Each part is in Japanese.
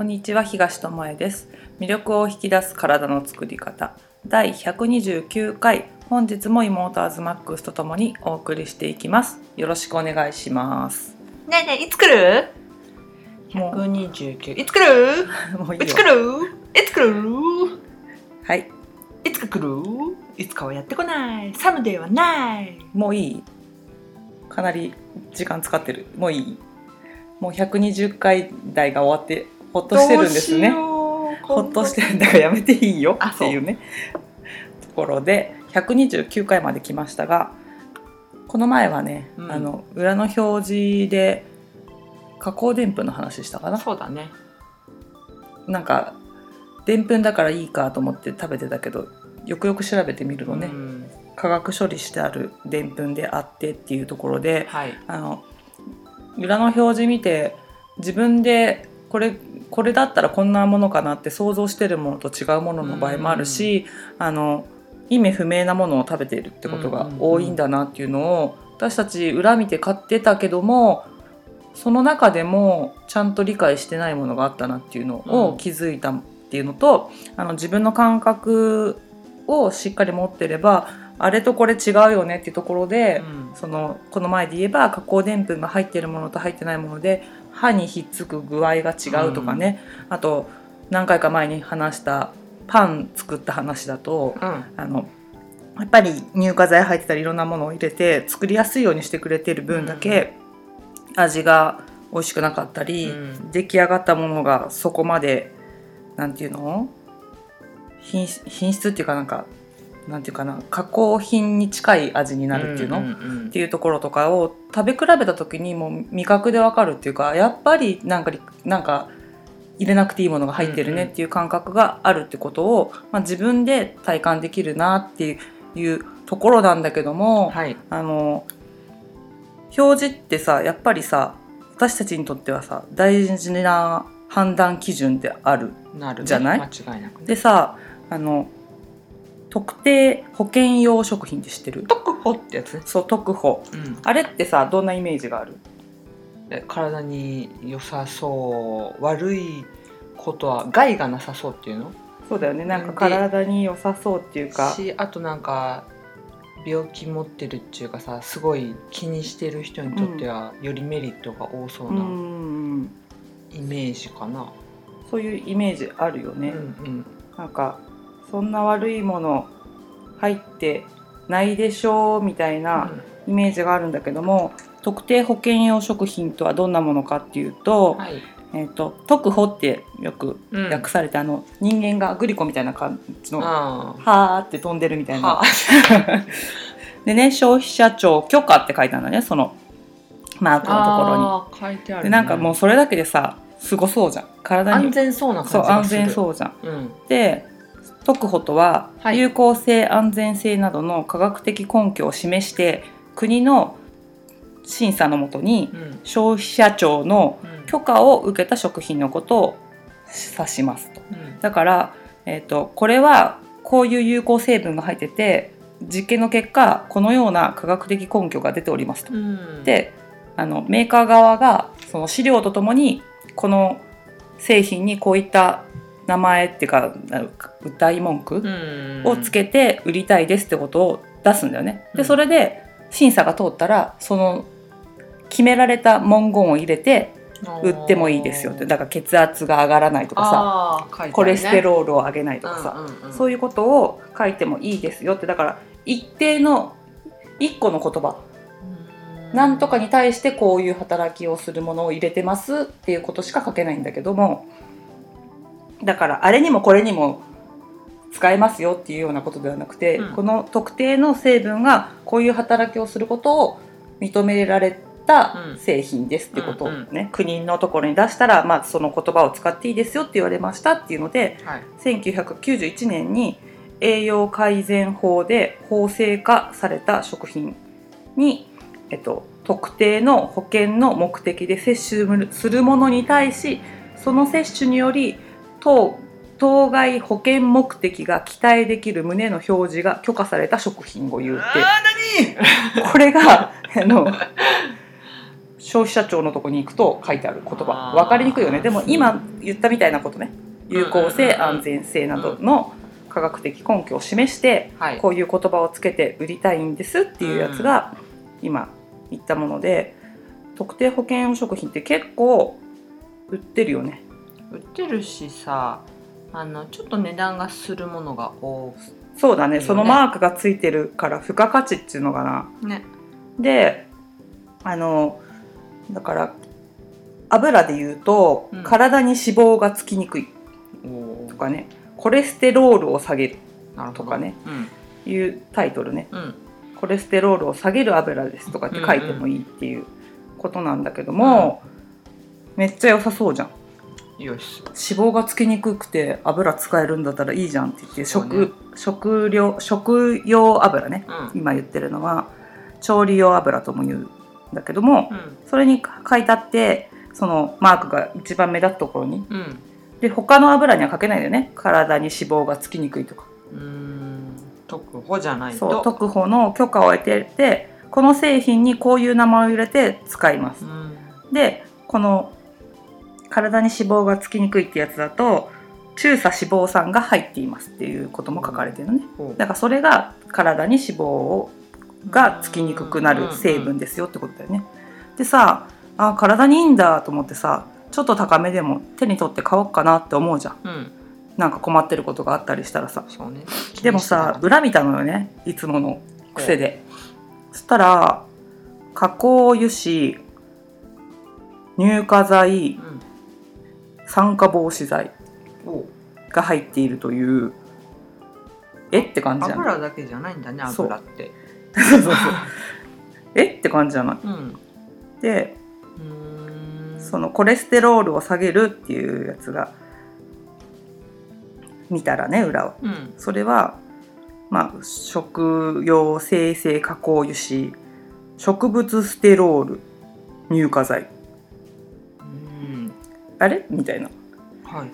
こんにちは東智恵です。魅力を引き出す体の作り方。第129回本日も妹アズマックスとともにお送りしていきます。よろしくお願いします。ねえねえいつ来る？もう。129いつ来る？もういいよ。いつ来る？いつ来る？はい。いつか来る？いつかはやってこない。サムデーはない。もういい。かなり時間使ってる。もういい。もう120回台が終わってほっとしてるんですね。ほほっとしてる。んだからやめていいよあっていうね。ところで129回まで来ましたがこの前はね、うん。あの裏の表示で加工でんぷんの話したかな。そうだね。なんかでんぷんだからいいかと思って食べてたけどよくよく調べてみるとね、うん。化学処理してあるでんぷんであってっていうところではい。あの裏の表示見て自分でこれこれだったらこんなものかなって想像してるものと違うものの場合もあるし、あの意味不明なものを食べているってことが多いんだなっていうのを私たち裏見て買ってたけどもその中でもちゃんと理解してないものがあったなっていうのうん。を気づいたっていうのと、あの自分の感覚をしっかり持ってればあれとこれ違うよねっていうところで、うん。そのこの前で言えば加工でんぷんが入ってるものと入ってないもので歯にひっつく具合が違うとかね、あと何回か前に話したパン作った話だとうん。あのやっぱり乳化剤入ってたりいろんなものを入れて作りやすいようにしてくれてる分だけ味が美味しくなかったり、うん。出来上がったものがそこまでなんていうの？品質っていうかなんかなんていうかな加工品に近い味になるっていうの、んんっていうところとかを食べ比べた時にもう味覚でわかるっていうかやっぱりなんかりなんか入れなくていいものが入ってるねっていう感覚があるってことを、まあ、自分で体感できるなっていうところなんだけども、はい。あの表示ってさやっぱりさ私たちにとってはさ大事な判断基準であるじゃない？間違いなくね。でさあの特定保険用食品って知ってる？特保ってやつ？ねそう特保。うん。あれってさどんなイメージがある？で体に良さそう悪いことは害がなさそうっていうの？そうだよね。なんかで体に良さそうっていうか。しあとなんか病気持ってるっていうかさすごい気にしてる人にとってはよりメリットが多そううなん。イメージかな。そういうイメージあるよね、うんうん。なんかそんな悪いもの入ってないでしょうみたいなイメージがあるんだけども、特定保険用食品とはどんなものかっていうと,、はい。えー、と特保ってよくうん訳されて、あの人間がグリコみたいな感じのあはーって飛んでるみたいな でね消費者庁許可って書いてあるんだねそのマークのところに。あー書いてある、ね。でなんかもうそれだけでさすごそうじゃん体に安全そうな感じそう安がする。全そうじゃん。うん。で特保とははい有効性、安全性などの科学的根拠を示して国の審査のもとにうん消費者庁のうん許可を受けた食品のことを指しますと。うんだから、えー、とこれはこういう有効成分が入ってて実験の結果このような科学的根拠が出ておりますと。うん、であのメーカー側がその資料とともにこの製品にこういった名前っていうかな歌い文句うん。をつけて売りたいですってことを出すんだよね。でうん。それで審査が通ったらその決められた文言を入れて売ってもいいですよって。だから血圧が上がらないとかさね。コレステロールを上げないとかさ、うんうんうん。そういうことを書いてもいいですよって。だから一定の一個の言葉。うん。なんとかに対してこういう働きをするものを入れてますっていうことしか書けないんだけどもだからあれにもこれにも使えますよっていうようなことではなくて、うん。この特定の成分がこういう働きをすることを認められたうん。製品ですってことをうんね、国のところに出したら、まあ、その言葉を使っていいですよって言われましたっていうのではい。1991年に栄養改善法で法制化された食品に、えっと、特定の保険の目的で摂取するものに対しその摂取により当当該保険目的が期待できる旨の表示が許可された食品を言うって。あー何？これがあの消費者庁のとこに行くと書いてある言葉。分かりにくいよね。でも今言ったみたいなことね。有効性安全性などの科学的根拠を示してはい。こういう言葉をつけて売りたいんですっていうやつが今言ったもので特定保険用食品って結構売ってるよね売ってるしさあのちょっと値段がするものが多そうだね。ねそのマークがついてるから付加価値っていうのかな。ね。であのだから油で言うと、うん。体に脂肪がつきにくい。おとかね。コレステロールを下げる。とかね。うん。いうタイトルね。うん。コレステロールを下げる油ですとかって書いてもいいっていうことなんだけども、めっちゃ良さそうじゃんよし。脂肪がつきにくくて油使えるんだったらいいじゃんって言ってそうね。食,、食料食用油ねうん。今言ってるのは調理用油とも言うんだけども、うん。それに書いてあってそのマークが一番目立つところに。うん。で他の油には書けないんだよね。体に脂肪がつきにくいとか。うーん。特保じゃないそうと特保の許可を得ててこの製品にこういう名前を入れて使います。うん。でこの体に脂肪がつきにくいってやつだと中鎖脂肪酸が入っていますっていうことも書かれてるのね。ほうだからそれが体に脂肪をがつきにくくなる成分ですよってことだよね。でさあ体にいいんだと思ってさちょっと高めでも手に取って買おうかなって思うじゃん。うん。なんか困ってることがあったりしたらさ。ね。でもさ裏見たのよねいつもの癖で。そしたら加工油脂乳化剤うん酸化防止剤お。が入っているというえって感じじゃない？油だけじゃないんだね油ってそう。そうそうえって感じじゃない？うん。でそのコレステロールを下げるっていうやつが見たらね裏を。うん。それはまあ食用生成加工油脂植物ステロール乳化剤。うんあれ？みたいな。っはい。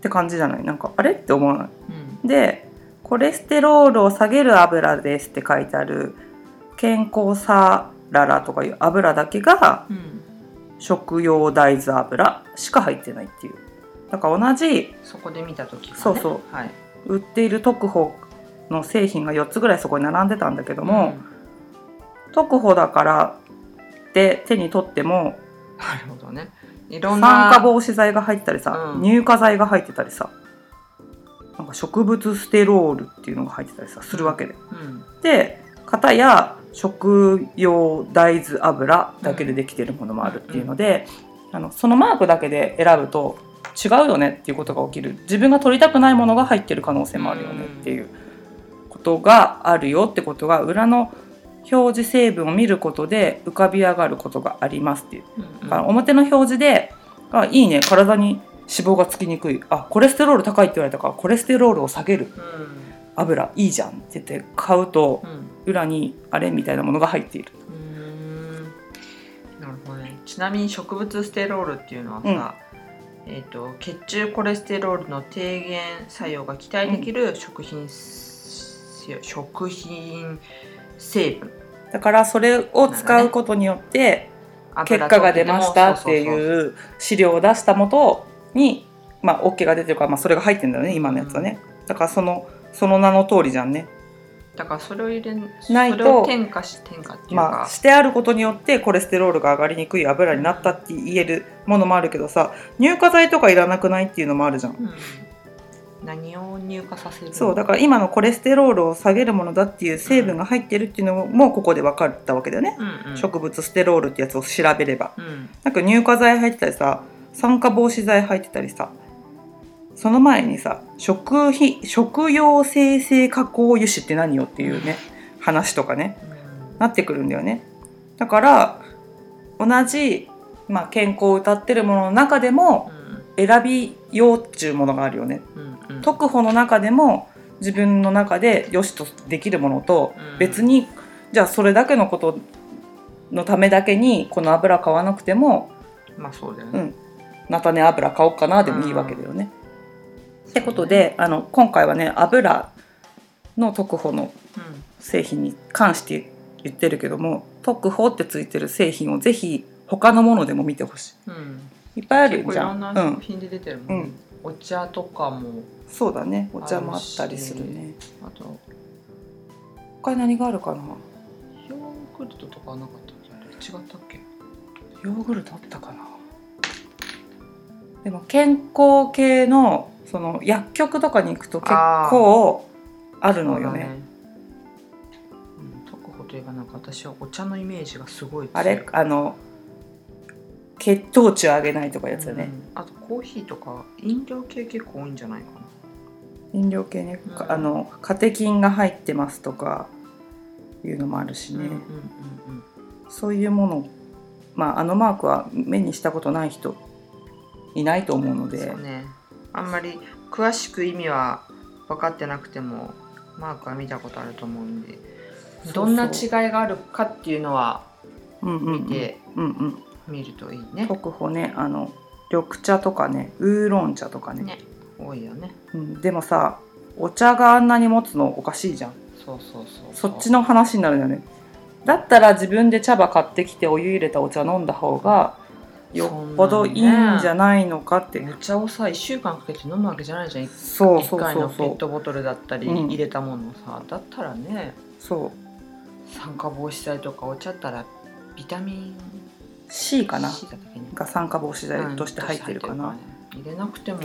て感じじゃない？なんかあれ？って思わない。うん。でコレステロールを下げる油ですって書いてある健康サララとかいう油だけがうん。食用大豆油しか入ってないっていう。だから同じそこで見た時がね。そうそう。はい。売っている特保の製品が4つぐらいそこに並んでたんだけども、特保だからって手に取ってもうんなるほどね。いろんな酸化防止剤が入ってたりさ、うん。乳化剤が入ってたりさなんか植物ステロールっていうのが入ってたりさするわけで。うん。で片や食用大豆油だけでできてるものもあるっていうので、あのそのマークだけで選ぶと違うよねっていうことが起きる。自分が取りたくないものが入ってる可能性もあるよねっていうことがあるよってことが裏の表示成分を見ることで浮かび上がることがありますっていう。うんだから表の表示で「あいいね。体に脂肪がつきにくい。あコレステロール高い」って言われたか。らコレステロールを下げる。うん。油いいじゃんって言って買うとうん。裏にあれみたいなものが入っている。うーん。なるほどね。ちなみに植物ステロールっていうのはさ、えー、と血中コレステロールの低減作用が期待できる食品、食品成分だからそれを使うことによって結果が出ましたってういう資料を出したもとにまあ OK が出てるから、まあ、それが入ってるんだよね今のやつはね。だからそのその名の通りじゃんね。だからそれを入れないと添加し添加っていうか、まあしてあることによってコレステロールが上がりにくい油になったって言えるものもあるけどさ乳化剤とかいらなくないっていうのもあるじゃん。うん何を乳化させるそうだから今のコレステロールを下げるものだっていう成分が入ってるっていうのもここで分かったわけだよね。うんうん、植物ステロールってやつを調べれば。うん。なんか乳化剤入ってたりさ酸化防止剤入ってたりさその前にさ食品食用生成加工油脂って何よっていうね話とかねなってくるんだよね。だから同じ、まあ、健康を謳ってるものの中でも選びようっちゅうものがあるよね。うんうんうん特保の中でも自分の中でよしとできるものとうん。別にじゃあそれだけのことのためだけにこの油買わなくてもまあそうだよね、うん。菜種油買おうかなでもいいわけだよね。ってことであの今回はね油の特保のうん。製品に関して言ってるけども特保ってついてる製品をぜひ他のものでも見てほしうん。いいっぱいあるじゃん。ろんん。食品で出てるもんね、うん。お茶とかもそうだね。お茶もあったりするね。あと他に何があるかな？ヨーグルトとかはなかったっけあれ違ったっけ？ヨーグルトあったかな？でも健康系のその薬局とかに行くと結構あるのよね。そうだうん、特保といえばなんか私はお茶のイメージがすごい強い。あれあの血糖値を上げないとかやつだね、うんあとコーヒーとか飲料系結構多いんじゃないかな飲料系ね、うん。あのカテキンが入ってますとかいうのもあるしね、うんうんうんそういうものまああのマークは目にしたことない人いないと思うのうんでね。あんまり詳しく意味は分かってなくてもマークは見たことあると思うんで。どんな違いがあるかっていうのはうんうんうん。見てうんうん。見るといいね、特保ねあの緑茶とかねウーロン茶とかね。ね多いよね。うん、でもさお茶があんなに持つのおかしいじゃん。そうそうそうそっちの話になるんだよね。だったら自分で茶葉買ってきてお湯入れたお茶飲んだ方がよっぽどいいんじゃないのかって。お茶をさ1週間かけて飲むわけじゃないじゃん。1そうそう回のペそう。そうットボトルだったりうん。入れたものをさ、だったらねそう。酸化防止剤とかお茶ったらビタミン C かな？C が酸化防止剤として入ってるかな、うん入れなくても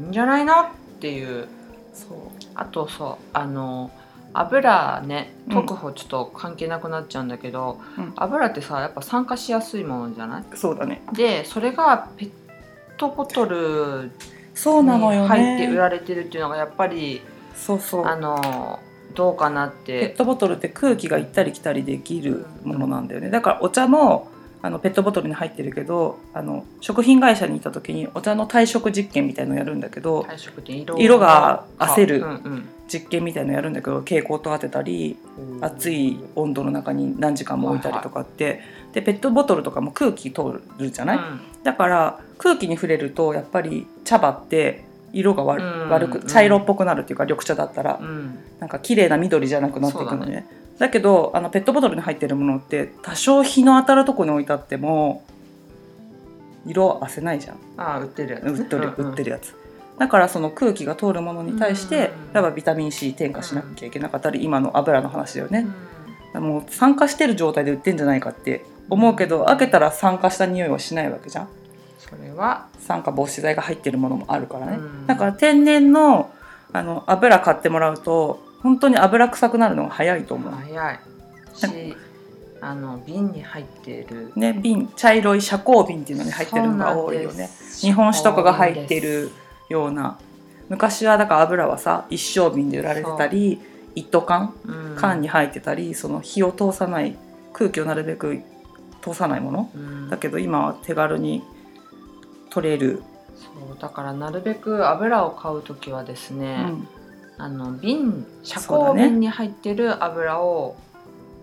いいんじゃないのっていう。そう。あとそうあの油ねうん。特保ちょっと関係なくなっちゃうんだけど、うん。油ってさやっぱ酸化しやすいものじゃない？そうだね。でそれがペットボトルそうなのによ入って売ねられてるっていうのがやっぱりそうそう。あのどうかなっペッてトボトルって空気が行ったり来たりできるものなんだよね。だからお茶もあのペットボトルに入ってるけどあの食品会社に行った時にお茶の耐食実験みたいのやるんだけど色色が焦るうん実験みたいのやるんだけど蛍光灯当てたりうん、熱い温度の中に何時間も置いたりとかってでペットボトルとかも空気通るじゃない、うん。だから空気に触れるとやっぱり茶葉って色が悪,、く茶色っぽくなるっていうか緑茶だったら、うん。なんか綺麗な緑じゃなくなっていくのねだけどあのペットボトルに入ってるものって多少日の当たるとこに置いてあっても色はあせないじゃん。ああ売ってるやつ。売ってる売ってるるやつ。だからその空気が通るものに対してうんやっぱビタミン C 添加しなきゃいけなかったり今の油の話だよね。うん。もう酸化してる状態で売ってんじゃないかって思うけど開けたら酸化した匂いはしないわけじゃん。それは。酸化防止剤が入ってるものもあるからね、うん。だから天然のあの油買ってもらうと本当に油臭くなるのが早いと思う、早い。しあの瓶に入ってる。ね瓶茶色い遮光瓶っていうのに入ってるのが多いよね。日本酒とかが入ってるような。昔はだから油はさ一升瓶で売られてたり一斗缶缶に入ってたり、その火を通さない空気をなるべく通さないもの。うん。だけど今は手軽に取れる、そうだからなるべく油を買うときはですうね、ん、あの瓶遮光瓶に入ってる油を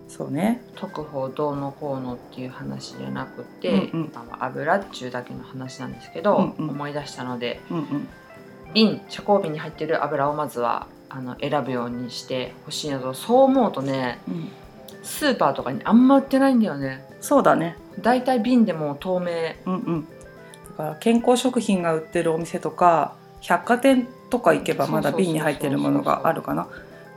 そうね。特保どうのこうのっていう話じゃなくて、うんうん。まあ油っちゅうだけの話なんですけど、うんうん。思い出したのでうんうん。瓶遮光瓶に入ってる油をまずはあの選ぶようにしてほしいなとそう思うとねうん。スーパーとかにあんま売ってないんだよね。そうだね。だいたい瓶でも透明。うんうん。だから健康食品が売ってるお店とか百貨店とか行けばまだ瓶に入ってるものがあるかな。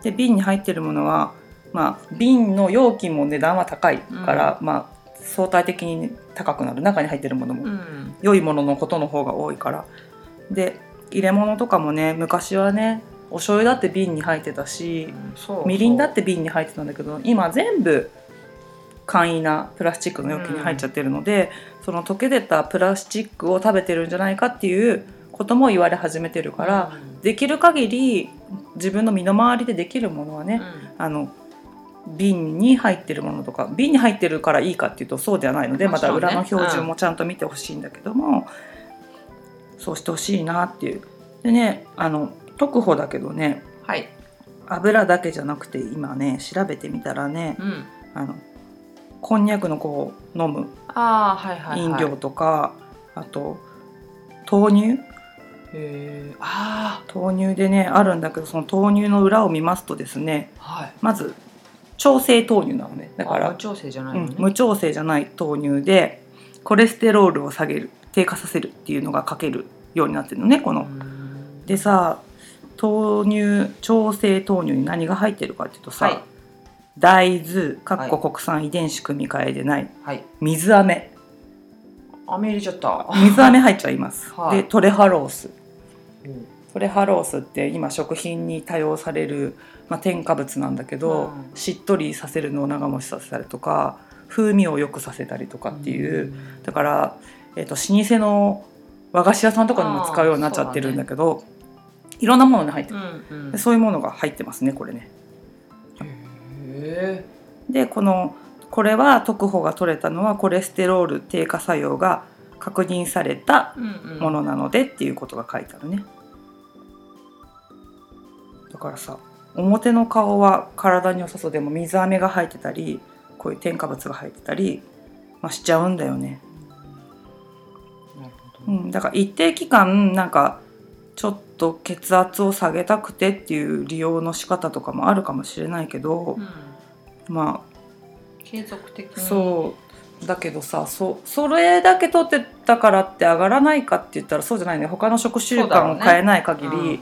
で瓶に入ってるものはまあ瓶の容器も値段は高いから、まあ相対的に高くなる。中に入ってるものも。うん。良いもののことの方が多いから。で入れ物とかもね昔はねお醤油だって瓶に入ってたしそうそう。みりんだって瓶に入ってたんだけど今全部簡易なプラスチックの容器に入っちゃってるので、その溶け出たプラスチックを食べてるんじゃないかっていうことも言われ始めてるから、できる限り自分の身の回りでできるものはね、うん。あの瓶に入ってるものとか瓶に入ってるからいいかっていうとそうではないのでまた裏の標準もちゃんと見てほしいんだけども、そうしてほしいなっていう。でねあの特保だけどねはい、油だけじゃなくて今ね調べてみたらねうん、あのこんにゃくのこう飲む。ああはいはい、はい、飲料とか、あと豆乳へえあ豆乳でねあるんだけどその豆乳の裏を見ますとですねあはい。まず調整豆乳なのね。だかあら無調整じゃなうんいのね、無調整じゃない豆乳でコレステロールを下げる低下させるっていうのが書けるようになってるのねこの。うん。でさ豆乳調整豆乳に何が入ってるかっていうとさ、はい。大豆かっこ国産遺伝子組み換えでないはい。水飴。飴入れちゃった。水飴入っちゃいます。はい。でトレハロースうんトレハロースって今食品に多用される、まあ、添加物なんだけど、うん。しっとりさせるのを長持ちさせたりとか風味を良くさせたりとかっていう、だから、えー、と老舗の和菓子屋さんとかにも使うようになっちゃってるんだけどいろんなものに入ってる、うんうん。でそういうものが入ってますねこれね。へでこのこれは特保が取れたのはコレステロール低下作用が確認されたものなのでっていうことが書いてあるね。だからさ表の顔は体に良さそう。でも水飴が入ってたりこういう添加物が入ってたり、まあ、しちゃうんだよね。うん、だから一定期間なんかちょっと血圧を下げたくてっていう利用の仕方とかもあるかもしれないけど、うん。ま継続的あに。そうだけどさそそれだけ取ってたからって上がらないかって言ったらそうじゃないね。他の食習慣を変えない限り、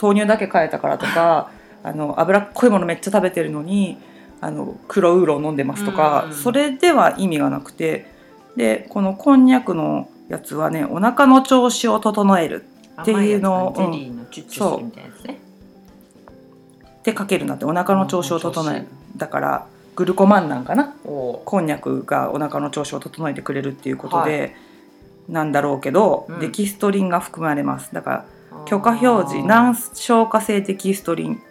豆乳だけ変えたからとか あの脂っこいものめっちゃ食べてるのにあの黒ウーロン飲んでますとか、うん。それでは意味がなくてでこのこんにゃくのやつはねお腹の調子を整えるっていうのを甘いやつね。ゼリーのチュッチュするみたいなやつね。って書けるんだってお腹の調子を整える。だからグルコマンなんかな？お。こんにゃくがお腹の調子を整えてくれるっていうことで、なんだろうけど、うん。デキストリンが含まれます。だからー。許可表示難消化性デキストリン、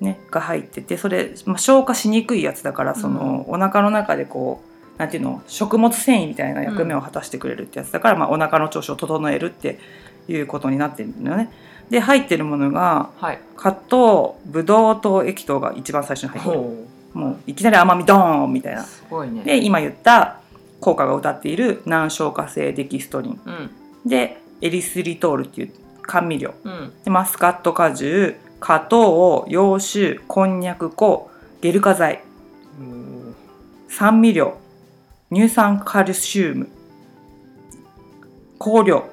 ね、が入っててそれ、まあ、消化しにくいやつだからその、お腹の中でこうなんていうの？食物繊維みたいな役目を果たしてくれるってやつだから、まあ、お腹の調子を整えるっていうことになってるんだよね。で入ってるものがはい。カットブドウ糖液糖が一番最初に入ってる。ほもういきなり甘みドーンみたいうな。すごいね。で今言った効果が謳っている難消化性デキストリン。うん。でエリスリトールっていう甘味料。うん。でマスカット果汁果糖洋酒こんにゃく粉ゲル化剤。うん。酸味料。乳酸カルシウム。香料。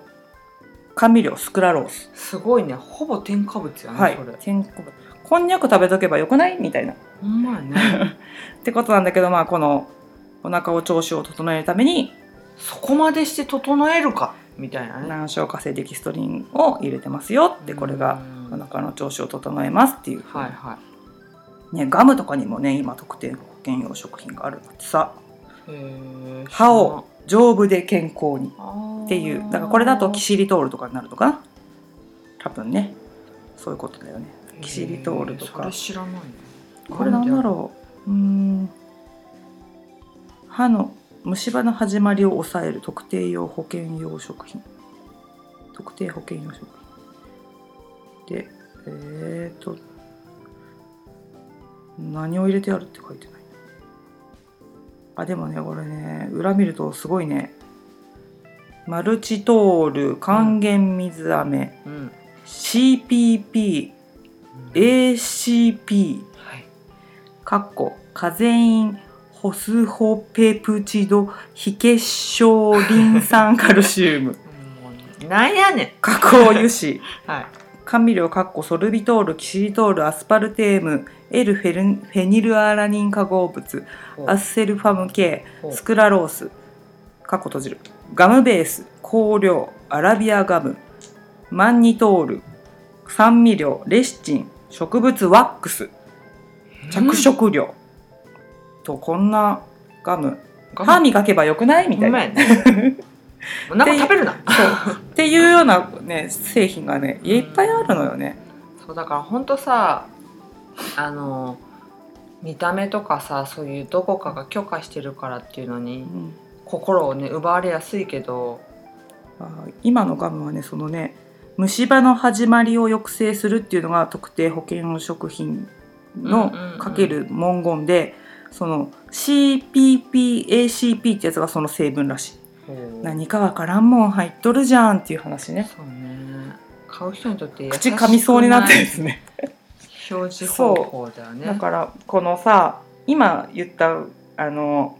甘味料スクラロース。すごいね。ほぼ添加物やね、はい。それ。添加物こんにゃく食べとけばよくない？みたいな。っほんまやね。てことなんだけどまあこのお腹を調子を整えるためにそこまでして整えるか？みたいなね。難消化性デキストリンを入れてますよ。ってこれがうん。お腹の調子を整えますっていう、はいはい。ね、ガムとかにもね今特定保険用食品があるんだってさ。へー。歯を丈夫で健康に。っていう。だからこれだとキシリトールとかになるのか？な多分ね。そういうことだよねキシリトールとへか知らないね。これなんだろう。う。ーん。歯の虫歯の始まりを抑える特定用保険用食品。特定保険用食品。でえー、と何を入れてあるって書いてない。あでもねこれね裏見るとすごいね。マルチトール還元水飴、うん。CPP ACP はい。かっこカゼインホスホペプチド非結晶リン酸カルシウム。なんやね加工油脂。ん はい。甘味料かっこソルビトールキシリトールアスパルテーム L フェルンフェニルアラニン化合物アスセルファム系スクラロースかっこ閉じる。ガムベース香料アラビアガムマンニトール酸味料レシチン植物ワックス着色料、とこんなガム。歯磨けばよくない？みたいな、なんか食べるな。そう。っていうようなね製品がねいっぱいあるのよね。そうだからほんとさあの見た目とかさそういうどこかが許可してるからっていうのにうん。心をね奪われやすいけど。今のガムはねそのね虫歯の始まりを抑制するっていうのが特定保険用食品のかける文言で、その CPPACP ってやつがその成分らしい。何かわからんもん入っとるじゃんっていう話ね。そうね。買う人にとって口く噛みそうになってですね。表示方法だよねだからこのさ今言ったあの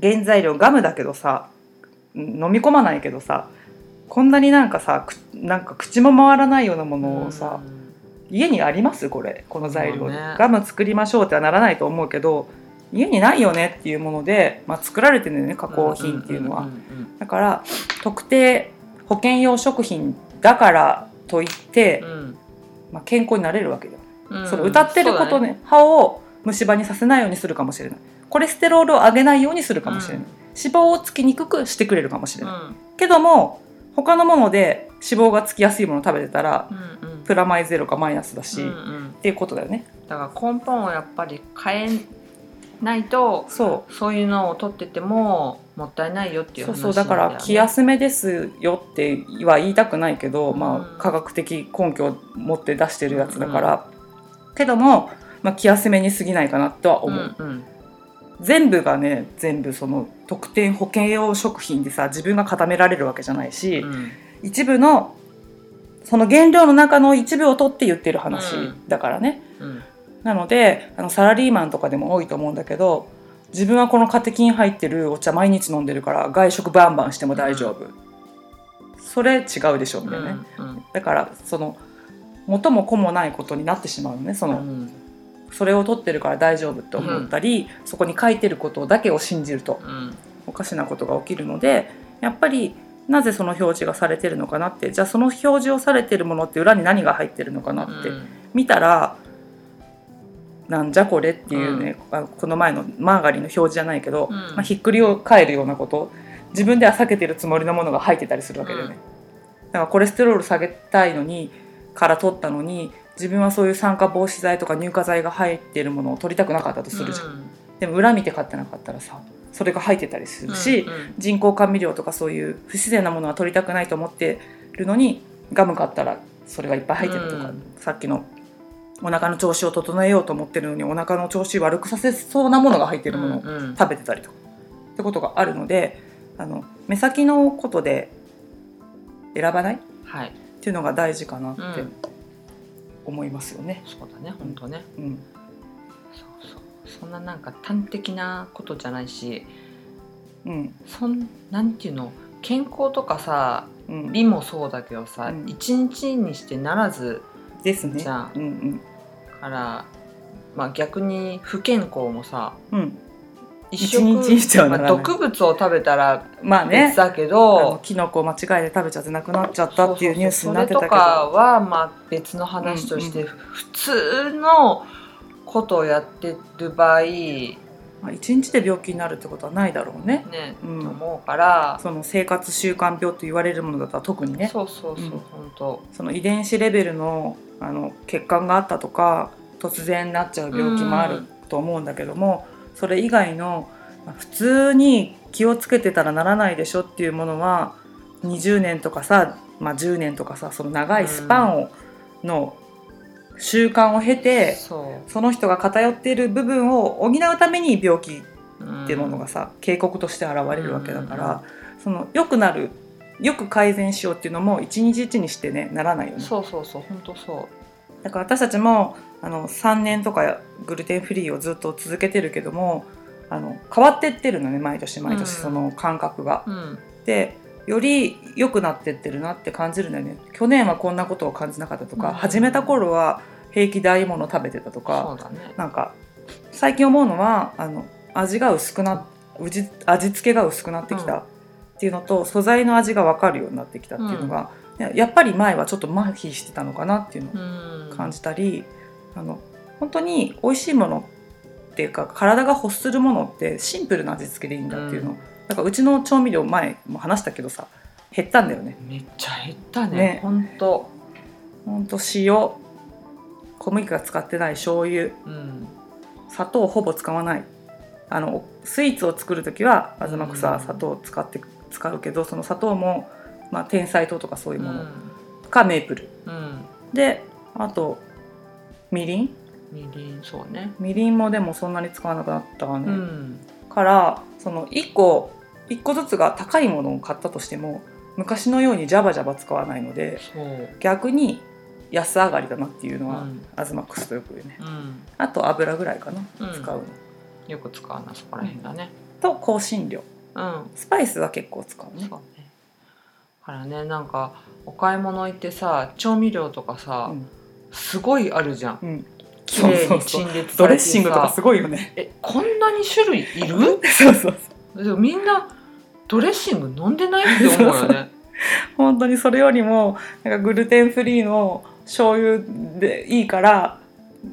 原材料ガムだけどさ飲み込まないけどさこんなになんかさくなんか口も回らないようなものをさ、家にあります？これ。この材料。ね。ガム作りましょうってはならないと思うけど家にないよねっていうもので、まあ、作られてるんだよね加工品っていうのは、だから特定保険用食品だからといって、うん。まあ、健康になれるわけだよ。うん。その歌ってることそうだね。歯を虫歯にさせないようにするかもしれない。コレステロールを上げないようにするかもしれない、うん。脂肪をつきにくくしてくれるかもしれない、うん。けども他のもので脂肪がつきやすいものを食べてたらうんうん。プラマイゼロかマイナスだし、うんっうん。ていうことだよね。だから根本をやっぱり変えないとそう。そういうのを取っててももったいないよっていう話そうそうだから気や休めですよっては言いたくないけど、まうん。あ科学的根拠を持って出してるやつだから、けども、まあ、気休めに過ぎないかなとは思う、うんうん全部がね全部その特典保険用食品でさ自分が固められるわけじゃないし、うん。一部のその原料の中の一部を取って言ってる話だからね、うん。なのであのサラリーマンとかでも多いと思うんだけど自分はこのカテキン入ってるお茶毎日飲んでるから外食バンバンしても大丈夫、それ違うでしょみたいなね、うんだからその元も子もないことになってしまうのねその、うんそれを取ってるから大丈夫って思ったり、そこに書いてることだけを信じるとうん。おかしなことが起きるのでやっぱりなぜその表示がされてるのかなってじゃあその表示をされてるものって裏に何が入ってるのかなってうん。見たらなんじゃこれっていうね、あのこの前のマーガリンの表示じゃないけど、うん。まあ、ひっくり返るようなこと自分では避けてるつもりのものが入ってたりするわけだよね。だからコレステロール下げたいのにから取ったのに自分はそういう酸化防止剤とか乳化剤が入っているものを取りたくなかったとするじゃん。でも裏見て買ってなかったらさそれが入ってたりするし、うんうん。人工甘味料とかそういう不自然なものは取りたくないと思ってるのにガム買ったらそれがいっぱい入ってるとか、うん。さっきのお腹の調子を整えようと思ってるのにお腹の調子悪くさせそうなものが入ってるものをうんうん。食べてたりとかってことがあるのであの目先のことで選ばない？っはい。ていうのが大事かなって。うん思いますよね。そうだね本当ね。うん。そうそう。そんななんか端的なことじゃないしうん。そんなんていうの健康とかさうん、美もそうだけどさうん。一、日にしてならずですね。じゃあうんうん。から、まあ、逆に不健康もさうん、一一日にしてはならない。まあ、毒物を食べたらまあね。別だけど、キノコを間違えて食べちゃってなくなっちゃったっていう。ニュースになってたけど。それとかはまあ別の話として、うん普通のことをやってる場合ねまあ、1日で病気になるってことはないだろうね。うん。と思うから、その生活習慣病と言われるものだったら特にね。そうそうそう、うん。本当。その遺伝子レベルのあの血管があったとか突然なっちゃう病気もあると思うんだけども、それ以外のまあ普通に気をつけてたらならないでしょっていうものは20年とかさ、まあ、10年とかさその長いスパンを、の習慣を経てそその人が偏っている部分を補うために病気う、っていうものがさ、警告として現れるわけだから、うんその良くなるよく改善しようっていうのも一日一にしてねならないよね。そうそうそう本当そだから私たちもあの3年とかグルテンフリーをずっと続けてるけどもあの変わってってるのね毎年毎年うん。その感覚が。う、うん、でより良くなってってるなって感じるんだよね。去年はこんなことを感じなかったとか、うん。始めた頃は平気でああいうものを食べてたとそかね。なんか最近思うのはあの味が薄くな味味付けが薄くなってきたっていうのと、素材の味が分かるようになってきたっていうのが、ややっぱり前はちょっと麻痺してたのかなっていうのをうん。感じたり、あの本当に美味しいものっていうか体が欲するものってシンプルな味付けでいいんだっていうの、うん。だからうちの調味料前も話したけどさ減ったんだよね。めっちゃ減ったね。ね。本当ほんと塩。小麦が使ってない醤油。うん。砂糖をほぼ使わない。あのスイーツを作る時はあずまくうん。さ砂糖を使って使うけどその砂糖も、まあ、天才糖とかそういううもの、ん。かメープル。うん。であとみりん？みりんそうね。みりんもでもそんなに使わなくなったわね、うん。からその1個1個ずつが高いものを買ったとしても昔のようにジャバジャバ使わないので逆に安上がりだなっていうのは、うん。アズマックスとよく言うね。うん。あと油ぐらいかな、うん使うのよく使うなそこら辺だね。と香辛料。うん。スパイスは結構使うね。そうね。だからねなんかお買い物行ってさ調味料とかさ、うんすごいあるじゃん。うん。綺麗に陳列ドレッシングとかすごいよね。えこんなに種類いる？そうそうそう。でもみんなドレッシング飲んでないって思うよね。本当にそれよりもなんかグルテンフリーの醤油でいいから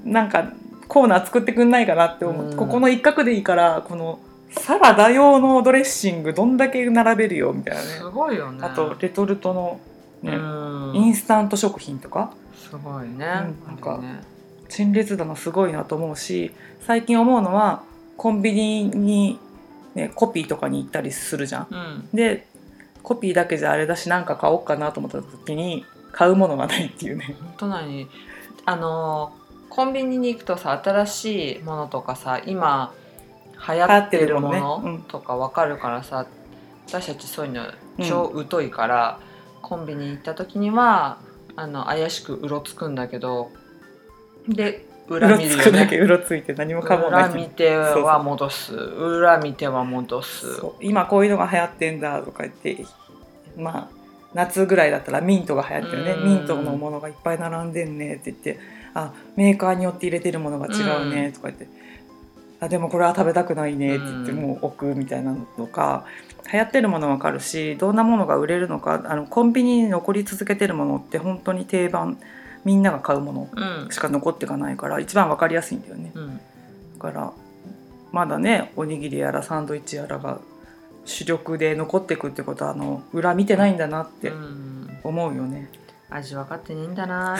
なんかコーナー作ってくんないかなって思う、うん。ここの一角でいいからこのサラダ用のドレッシングどんだけ並べるよみたいなね。すごいよね。あとレトルトの、うねん。インスタント食品とかすごいね、んなんか陳列棚すごいなと思うし最近思うのはコンビニに、ね、コピーとかに行ったりするじゃん。うん。でコピーだけじゃあれだし何か買おうかなと思った時に買うものがないっていうね。本当なのにあのコンビニに行くとさ新しいものとかさ今流行ってるものとかわかるからさ、私たちそういうの超疎いから、コンビニ行った時にはあの怪しくうろつくんだけどでうろ裏見るよつくだけねうろついて何も買わない。裏見ては戻す。裏見ては戻す。今こういうのが流行ってんだとか言ってまあ夏ぐらいだったらミントが流行ってるね。うん。ミントのものがいっぱい並んでんねって言ってあメーカーによって入れてるものが違うねとか言って、あでもこれは食べたくないねって言ってうん。もう置くみたいなのとか流行ってるものわかるしどんなものが売れるのかあのコンビニに残り続けてるものって本当に定番。みんなが買うものうん。しか残っていかないから一番わかりやすいんだよね。うん。だからまだねおにぎりやらサンドイッチやらが主力で残っていくってことはあの裏見てないんだなってうん。思うよね。味分かってねえんだな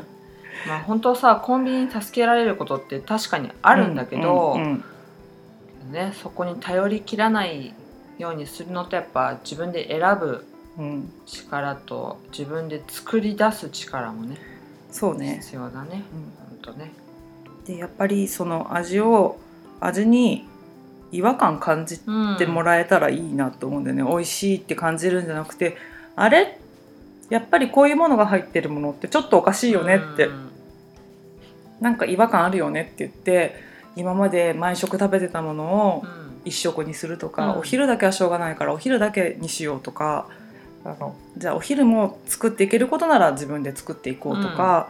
まあ本当さコンビニに助けられることって確かにあるんだけど、うんうん。ね、そこに頼り切らないようにするのとやっぱ自分で選ぶうん。力と自分で作り出す力もねそうね、必要だね。うん本当ね。でやっぱりその味を味に違和感感じうんてもらえたらいいなと思うんだよね、美味しいって感じるんじゃなくてあれ？やっぱりこういうものが入ってるものってちょっとおかしいよねって、うん。なんか違和感あるよねって言って今まで毎食食べてたものをうん一食にするとか、うん。お昼だけはしょうがないからお昼だけにしようとかあのじゃあお昼も作っていけることなら自分で作っていこうとか、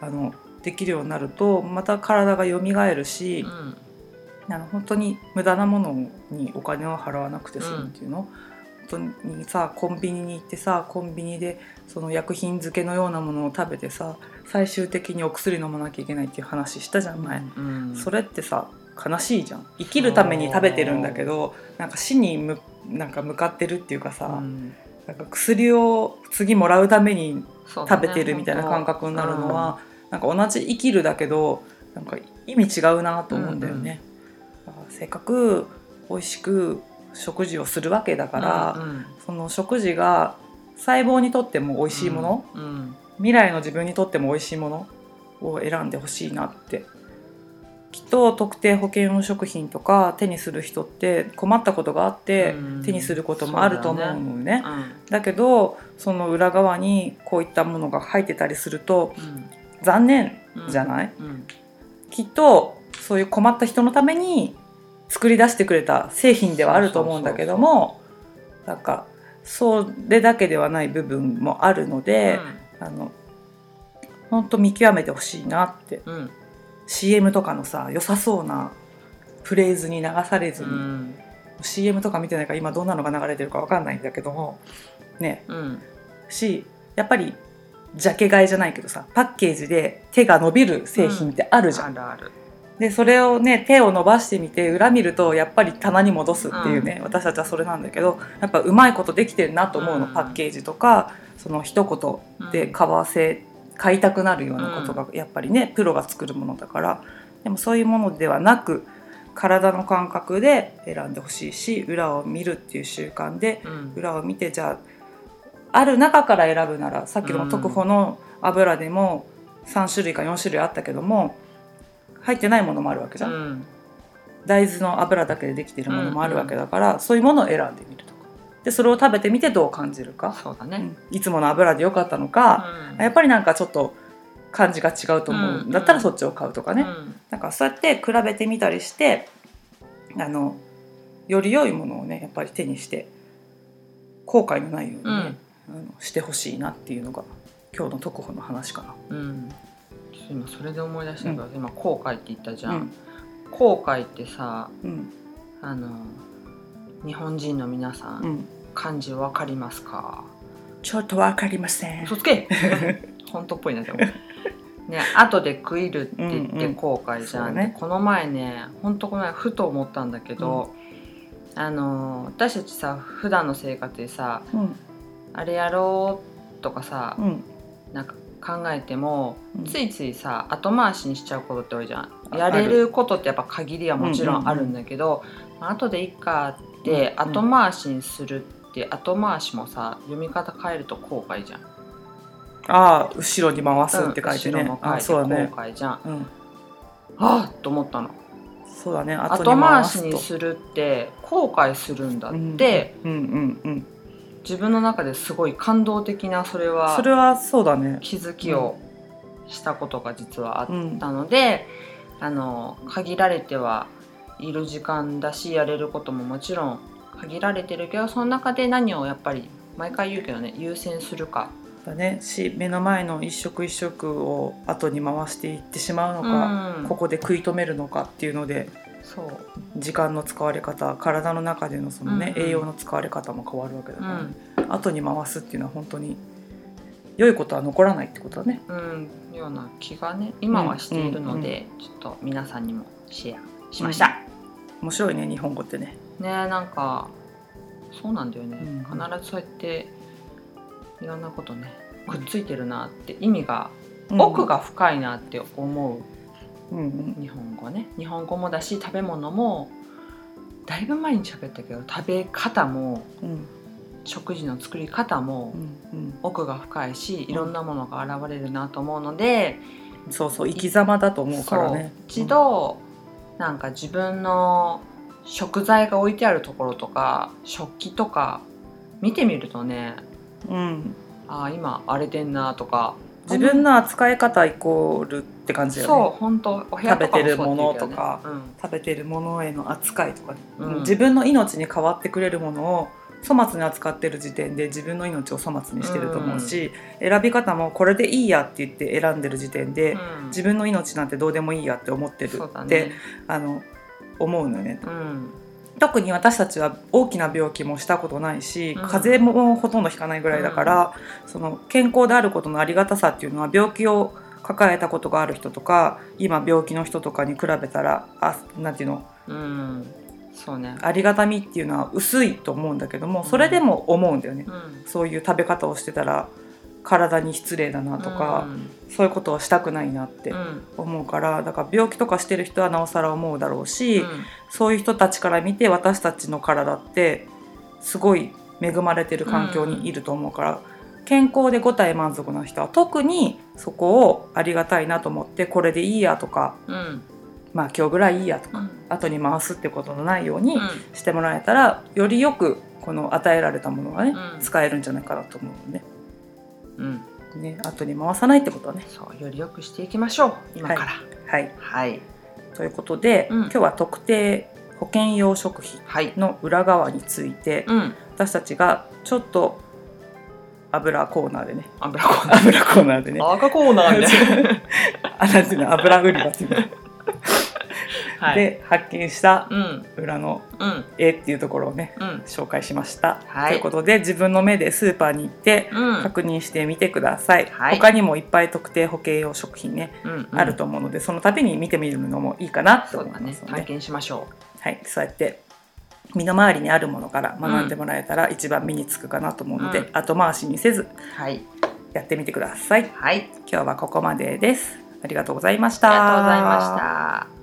あのできるようになるとまた体が蘇るしう、ん。あの本当に無駄なものにお金を払わなくて済むっていうの、本当にさコンビニに行ってさコンビニでその薬品漬けのようなものを食べてさ最終的にお薬飲まなきゃいけないっていう話したじゃん前。うん。それってさ悲しいじゃん。生きるために食べてるんだけどなんか死にむなんか向かってるっていうかさ、うんなんか薬を次もらうために食べてるみたいな感覚になるのは、なんか同じ生きるだけどなんか意味違うなと思うんだよね。だからせっかく美味しく食事をするわけだから、うんその食事が細胞にとっても美味しいもの、うん。未来の自分にとっても美味しいものを選んでほしいなってきっと特定保険用食品とか手にする人って困ったことがあってうん。手にすることもあると思うのよね。うん。だけどその裏側にこういったものが入ってたりするとうん。残念うんじゃない、うん。きっとそういう困った人のために作り出してくれた製品ではあると思うんだけどもなんかそれだけではない部分もあるので、あの本当見極めてほしいなって CM とかのさ良さそうなフレーズに流されずに、うん。CM とか見てないから今どんなのが流れてるかわかんないんだけどもね。うん。しやっぱりジャケ買いじゃないけどさパッケージで手が伸びる製品ってあるじゃん。あるある。でそれをね手を伸ばしてみて裏見るとやっぱり棚に戻すっていうね、私たちはそれなんだけどやっぱうまいことできてるなと思うの、うん。パッケージとかその一言で買わせ買いたくなるようなことがやっぱりねプロが作るものだからでもそういうものではなく体の感覚で選んでほしいし裏を見るっていう習慣でうん。裏を見てじゃあある中から選ぶならさっきの特保の油でも3種類か4種類あったけども入ってないものもあるわけじゃん、うん。大豆の油だけでできてるものもあるわけだから、そういうものを選んででそれを食べてみてどう感じるか、そうだね。うんいつもの油でよかったのか、やっぱりなんかちょっと感じが違うと思う。ん。だったらそっちを買うとかね、うん。なんかそうやって比べてみたりしてあのより良いものをねやっぱり手にして後悔のないようにね、あのしてほしいなっていうのが今日の特保の話かうん。今それで思い出したけど、今後悔って言ったじゃな。ん、後悔ってさうん。あの日本人の皆さん、うん、漢字わかりますか？ちょっとわかりません。嘘つけ！本当っぽいなでも。ね後で食いるって言ってうんうん後悔じゃん、そうだね。でこの前ね本当この前ふと思ったんだけど、あの私たちさ普段の生活でさうん。あれやろうとかさ、うん。なんか考えても、うん。ついついさ後回しにしちゃうことって多いじゃん。あやれることってやっぱ限りはもちろんあるんだけど、まあ後でいいかってうん。後回しにするって後回しもさ読み方変えると後悔じゃん。ああ後ろに回すって書いてねうん後ろ。そうだね。悔じゃん。うんあっと思ったの。そうだね。後回し。にするって後悔するんだって、うんうんうん。自分の中ですごい感動的なそれはそれはそうだね。気づきをしたことが実はあっうんたので、あの限られてはいる時間だしやれることももちろん限られてるけどその中で何をやっぱり毎回言うけどね優先するか。だね。し目の前の一食一食を後に回していってしまうのか、うんここで食い止めるのかっていうのでそう、時間の使われ方、体の中でのそのね、うんうん栄養の使われ方も変わるわけだうから、ん後に回すっていうのは本当に良いことは残らないってことだね。うん、ような気がね今はしているので、ちょっと皆さんにもシェアしました。面白いね日本語ってね。ねなんかそうなんだよね、うん必ずそうやっていろんなことねくっついてるなって意味が、うん。奥が深いなって思う。んうん。う日本語ね。日本語もだし食べ物もだいぶ前に喋ったけど食べ方もうん。食事の作り方もうん奥が深いしいろんなものが現れるなと思うので、うん、そうそう生き様だと思うからね。一度、なんか自分の食材が置いてあるところとか食器とか見てみるとねうん、あー今荒れてんなとか自分の扱い方イコールって感じだよね。そう本当お部屋とかも食べてるものとかうん。食べてるものへの扱いとかね、うん自分の命に変わってくれるものを粗末に扱ってる時点で自分の命を粗末にしてると思うし、選び方もこれでいいやって言って選んでる時点で、うん。自分の命なんてどうでもいいやって思ってるって、ね。あの思うのよね。うん。特に私たちは大きな病気もしたことないし、うん。風邪もほとんどひかないぐらいだから、その健康であることのありがたさっていうのは病気を抱えたことがある人とか今病気の人とかに比べたらあなんていうの？うん。そうね。ありがたみっていうのは薄いと思うんだけどもそれでも思うんだよね、うん。そういう食べ方をしてたら体に失礼だなとか、そういうことをしたくないなってうんうん。思うからだから病気とかしてる人はなおさら思うだろうし、うん。そういう人たちから見て私たちの体ってすごい恵まれてる環境にいると思うから、健康で五体満足な人は特にそこをありがたいなと思ってこれでいいやとかうん。まあ今日ぐらいいいやとか、うん。後に回すってことのないようにうん。してもらえたらよりよくこの与えられたものがね、うん。使えるんじゃないかなと思うので、うん。ね、後に回さないってことはね。そうより良くしていきましょう今から。はい、はい。ということで、うん。今日は特定保険用食費はい。の裏側について、うん。私たちがちょっと油コーナーでね。油コーナー。でね。赤コーナーみたいなあなんていうの油売り場っていうで発見したうん。裏のうん。絵っていうところをねうん。紹介しました、はい。ということで自分の目でスーパーに行ってうん。確認してみてください、はい。他にもいっぱい特定保険用食品ね、うんあると思うのでその度に見てみるのもいいかなと思いますので、体験しましょはい、そうやって身の回りにあるものから学んでもらえたら一番身につくかなと思うので、うん。後回しにせずうはい。やってみてください。はい。今日はここまでです。ありがとうございました。ありがとうございました